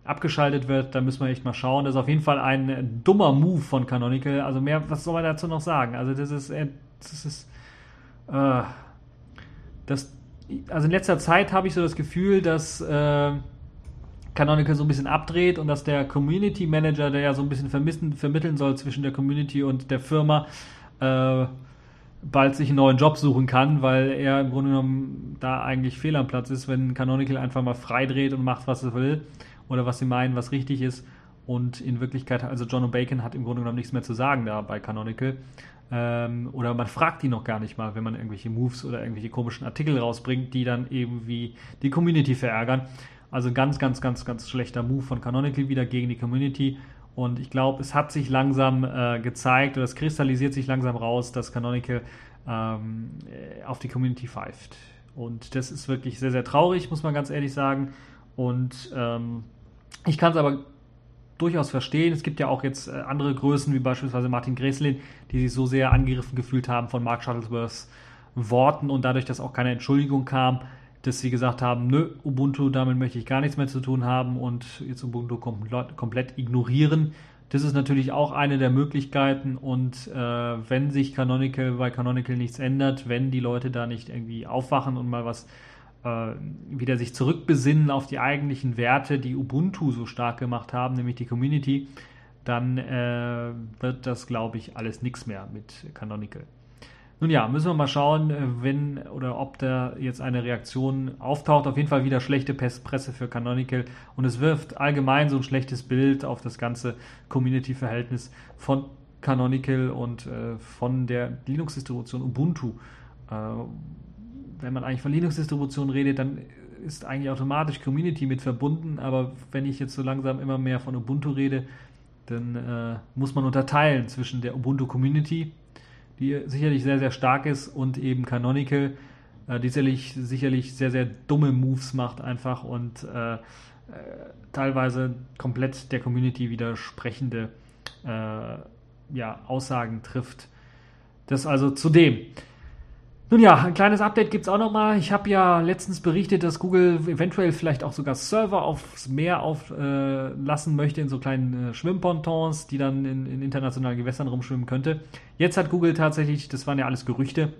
abgeschaltet wird, da müssen wir echt mal schauen. Das ist auf jeden Fall ein dummer Move von Canonical. Also mehr, was soll man dazu noch sagen? Also das ist, äh, das ist, äh, das, also in letzter Zeit habe ich so das Gefühl, dass äh, Canonical so ein bisschen abdreht und dass der Community Manager, der ja so ein bisschen vermissen, vermitteln soll zwischen der Community und der Firma, äh, bald sich einen neuen Job suchen kann, weil er im Grunde genommen da eigentlich fehl am Platz ist, wenn Canonical einfach mal freidreht und macht, was er will oder was sie meinen, was richtig ist. Und in Wirklichkeit, also John Bacon hat im Grunde genommen nichts mehr zu sagen da bei Canonical. Ähm, oder man fragt die noch gar nicht mal, wenn man irgendwelche Moves oder irgendwelche komischen Artikel rausbringt, die dann irgendwie die Community verärgern. Also ganz, ganz, ganz, ganz schlechter Move von Canonical wieder gegen die Community. Und ich glaube, es hat sich langsam äh, gezeigt oder es kristallisiert sich langsam raus, dass Canonical ähm, auf die Community pfeift. Und das ist wirklich sehr, sehr traurig, muss man ganz ehrlich sagen. Und ähm, ich kann es aber durchaus verstehen. Es gibt ja auch jetzt äh, andere Größen, wie beispielsweise Martin Gräslin, die sich so sehr angegriffen gefühlt haben von Mark Shuttlesworths Worten und dadurch, dass auch keine Entschuldigung kam, dass sie gesagt haben, nö, Ubuntu, damit möchte ich gar nichts mehr zu tun haben und jetzt Ubuntu komplett ignorieren. Das ist natürlich auch eine der Möglichkeiten und äh, wenn sich Canonical bei Canonical nichts ändert, wenn die Leute da nicht irgendwie aufwachen und mal was wieder sich zurückbesinnen auf die eigentlichen Werte, die Ubuntu so stark gemacht haben, nämlich die Community, dann äh, wird das, glaube ich, alles nichts mehr mit Canonical. Nun ja, müssen wir mal schauen, äh, wenn oder ob da jetzt eine Reaktion auftaucht. Auf jeden Fall wieder schlechte Presse für Canonical und es wirft allgemein so ein schlechtes Bild auf das ganze Community-Verhältnis von Canonical und äh, von der Linux-Distribution Ubuntu. Äh, wenn man eigentlich von Linux-Distributionen redet, dann ist eigentlich automatisch Community mit verbunden, aber wenn ich jetzt so langsam immer mehr von Ubuntu rede, dann äh, muss man unterteilen zwischen der Ubuntu Community, die sicherlich sehr, sehr stark ist, und eben Canonical, äh, die sicherlich, sicherlich sehr, sehr dumme Moves macht einfach und äh, äh teilweise komplett der Community widersprechende äh, ja, Aussagen trifft. Das also zu dem. Nun ja, ein kleines Update gibt es auch nochmal. Ich habe ja letztens berichtet, dass Google eventuell vielleicht auch sogar Server aufs Meer auflassen äh, möchte in so kleinen äh, Schwimmpontons, die dann in, in, internationalen Gewässern rumschwimmen könnte. Jetzt hat Google tatsächlich, das waren ja alles Gerüchte,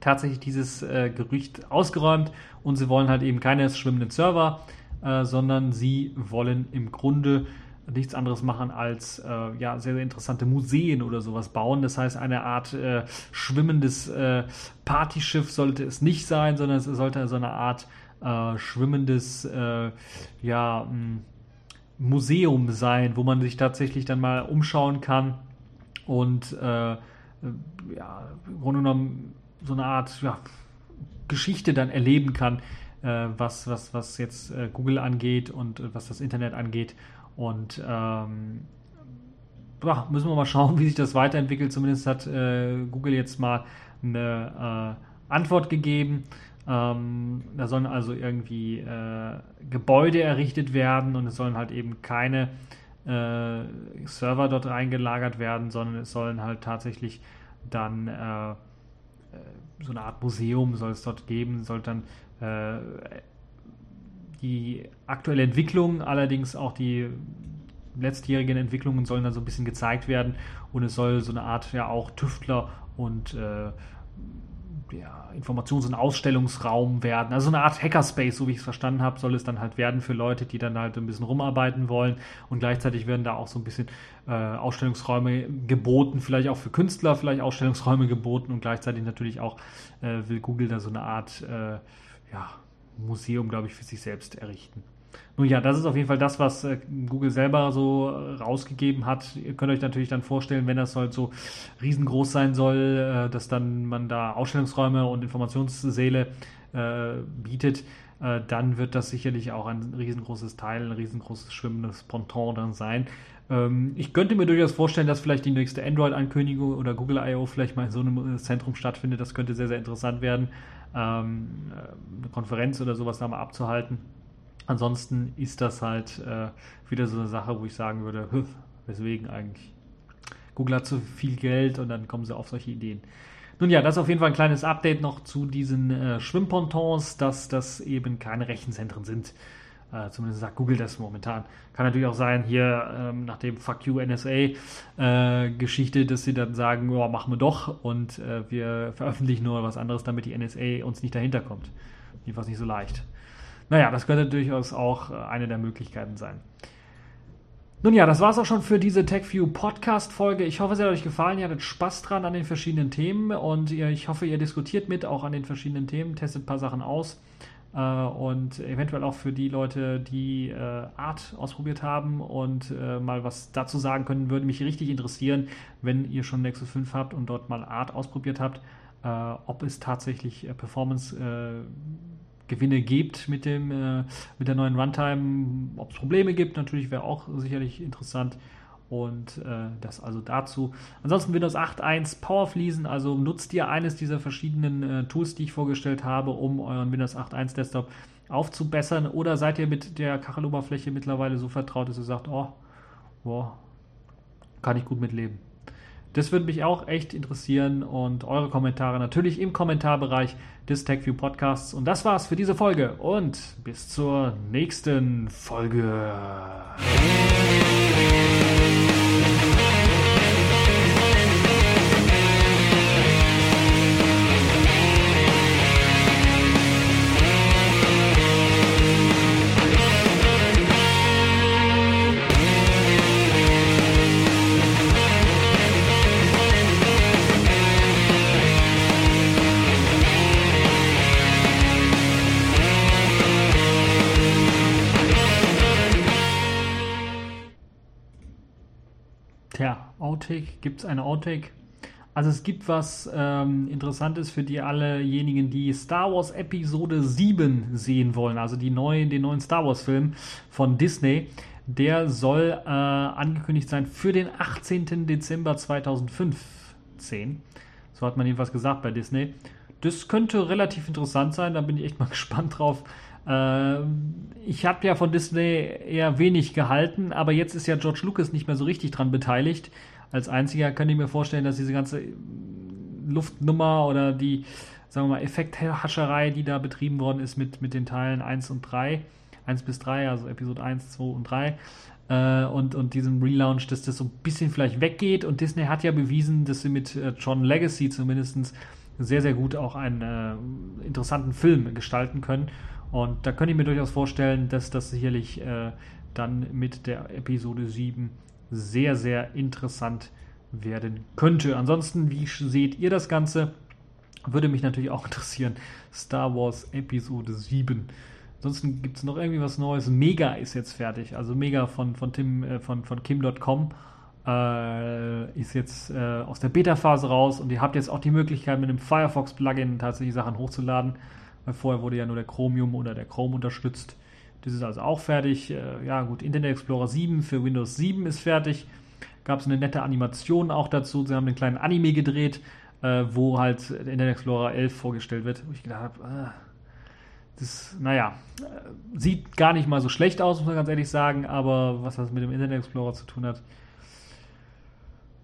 tatsächlich dieses äh, Gerücht ausgeräumt und sie wollen halt eben keine schwimmenden Server, äh, sondern sie wollen im Grunde nichts anderes machen als äh, ja, sehr, sehr interessante Museen oder sowas bauen. Das heißt, eine Art äh, schwimmendes äh, Partyschiff sollte es nicht sein, sondern es sollte so eine Art äh, schwimmendes äh, ja, Museum sein, wo man sich tatsächlich dann mal umschauen kann und äh, ja, im Grunde genommen so eine Art ja, Geschichte dann erleben kann, was, was, was jetzt Google angeht und was das Internet angeht. Und ähm, ja, müssen wir mal schauen, (laughs) wie sich das weiterentwickelt. Zumindest hat äh, Google jetzt mal eine äh, Antwort gegeben. Ähm, da sollen also irgendwie äh, Gebäude errichtet werden und es sollen halt eben keine äh, Server dort eingelagert werden, sondern es sollen halt tatsächlich dann äh, so eine Art Museum soll es dort geben, soll dann äh, die aktuelle Entwicklung, allerdings auch die letztjährigen Entwicklungen sollen dann so ein bisschen gezeigt werden und es soll so eine Art ja auch Tüftler und äh, ja, Informations- und Ausstellungsraum werden. Also eine Art Hackerspace, so wie ich es verstanden habe, soll es dann halt werden für Leute, die dann halt ein bisschen rumarbeiten wollen. Und gleichzeitig werden da auch so ein bisschen äh, Ausstellungsräume geboten, vielleicht auch für Künstler, vielleicht Ausstellungsräume geboten und gleichzeitig natürlich auch äh, will Google da so eine Art äh, ja, Museum, glaube ich, für sich selbst errichten. Nun ja, das ist auf jeden Fall das, was äh, Google selber so äh, rausgegeben hat. Ihr könnt euch natürlich dann vorstellen, wenn das halt so riesengroß sein soll, äh, dass dann man da Ausstellungsräume und Informationssäle bietet, dann wird das sicherlich auch ein riesengroßes Teil, ein riesengroßes schwimmendes Ponton dann sein. Ähm, ich könnte mir durchaus vorstellen, dass vielleicht die nächste Android-Ankündigung oder Google I.O. vielleicht mal in so einem Zentrum stattfindet. Das könnte sehr, sehr interessant werden, ähm, eine Konferenz oder sowas da mal abzuhalten. Ansonsten ist das halt äh, wieder so eine Sache, wo ich sagen würde, weswegen eigentlich? Google hat zu viel Geld und dann kommen sie auf solche Ideen. Nun ja, das ist auf jeden Fall ein kleines Update noch zu diesen äh, Schwimmpontons, dass das eben keine Rechenzentren sind. Äh, zumindest sagt Google das momentan. Kann natürlich auch sein, hier ähm, nach dem Fuck You NSA-Geschichte, äh, dass sie dann sagen, oh, machen wir doch und äh, wir veröffentlichen nur was anderes, damit die NSA uns nicht dahinter kommt. Jedenfalls nicht so leicht. Naja, das könnte durchaus auch äh, eine der Möglichkeiten sein. Nun ja, das war es auch schon für diese TechView Podcast-Folge. Ich hoffe, es hat euch gefallen. Ihr hattet Spaß dran an den verschiedenen Themen und ihr, ich hoffe, ihr diskutiert mit auch an den verschiedenen Themen, testet ein paar Sachen aus und eventuell auch für die Leute, die äh, Art ausprobiert haben und äh, mal was dazu sagen können, würde mich richtig interessieren, wenn ihr schon Nexus 5 habt und dort mal Art ausprobiert habt, äh, ob es tatsächlich äh, Performance Gewinne gibt mit, dem, äh, mit der neuen Runtime. Ob es Probleme gibt, natürlich wäre auch sicherlich interessant. Und äh, das also dazu. Ansonsten Windows 8.1 Powerfließen, also nutzt ihr eines dieser verschiedenen äh, Tools, die ich vorgestellt habe, um euren Windows 8.1 Desktop aufzubessern? Oder seid ihr mit der Kacheloberfläche mittlerweile so vertraut, dass ihr sagt, oh, boah, kann ich gut mitleben? Das würde mich auch echt interessieren und eure Kommentare natürlich im Kommentarbereich des TechView Podcasts. Und das war's für diese Folge und bis zur nächsten Folge. Outtake, gibt es eine Outtake? Also es gibt was ähm, Interessantes für die allejenigen, die Star Wars Episode 7 sehen wollen, also die neuen, den neuen Star Wars Film von Disney. Der soll äh, angekündigt sein für den 18. Dezember 2015. So hat man jedenfalls gesagt bei Disney. Das könnte relativ interessant sein, da bin ich echt mal (laughs) gespannt drauf, äh, ich habe ja von Disney eher wenig gehalten, aber jetzt ist ja George Lucas nicht mehr so richtig dran beteiligt. Als einziger könnte ich mir vorstellen, dass diese ganze Luftnummer oder die, sagen wir mal, Effekthascherei, die da betrieben worden ist mit, mit den Teilen 1 und 3, 1 bis 3, also Episode 1, 2 und 3, äh, und, und diesem Relaunch, dass das so ein bisschen vielleicht weggeht. Und Disney hat ja bewiesen, dass sie mit äh, John Legacy zumindest sehr, sehr gut auch einen äh, interessanten Film gestalten können. Und da könnte ich mir durchaus vorstellen, dass das sicherlich äh, dann mit der Episode 7 sehr, sehr interessant werden könnte. Ansonsten, wie seht ihr das Ganze? Würde mich natürlich auch (laughs) interessieren. Star Wars Episode 7. Ansonsten gibt es noch irgendwie was Neues. Mega ist jetzt fertig. Also Mega von, von, Tim, äh, von, von Kim.com äh, ist jetzt äh, aus der Beta-Phase raus und ihr habt jetzt auch die Möglichkeit, mit einem Firefox-Plugin tatsächlich Sachen hochzuladen weil vorher wurde ja nur der Chromium oder der Chrome unterstützt. Das ist also auch fertig. Äh, ja, gut, Internet Explorer 7 für Windows 7 ist fertig. Gab es eine nette Animation auch dazu. Sie haben einen kleinen Anime gedreht, äh, wo halt Internet Explorer 11 vorgestellt wird. Wo ich gedacht habe, äh, das, naja, sieht gar nicht mal so schlecht aus, muss man ganz ehrlich sagen, aber was das mit dem Internet Explorer zu tun hat,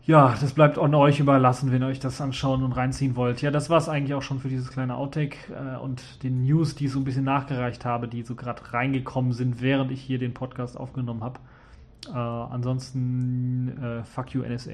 ja, das bleibt an euch überlassen, wenn ihr euch das anschauen und reinziehen wollt. Ja, das war es eigentlich auch schon für dieses kleine Outtake äh, und den News, die ich so ein bisschen nachgereicht habe, die so gerade reingekommen sind, während ich hier den Podcast aufgenommen habe. Äh, ansonsten, äh, fuck you NSA.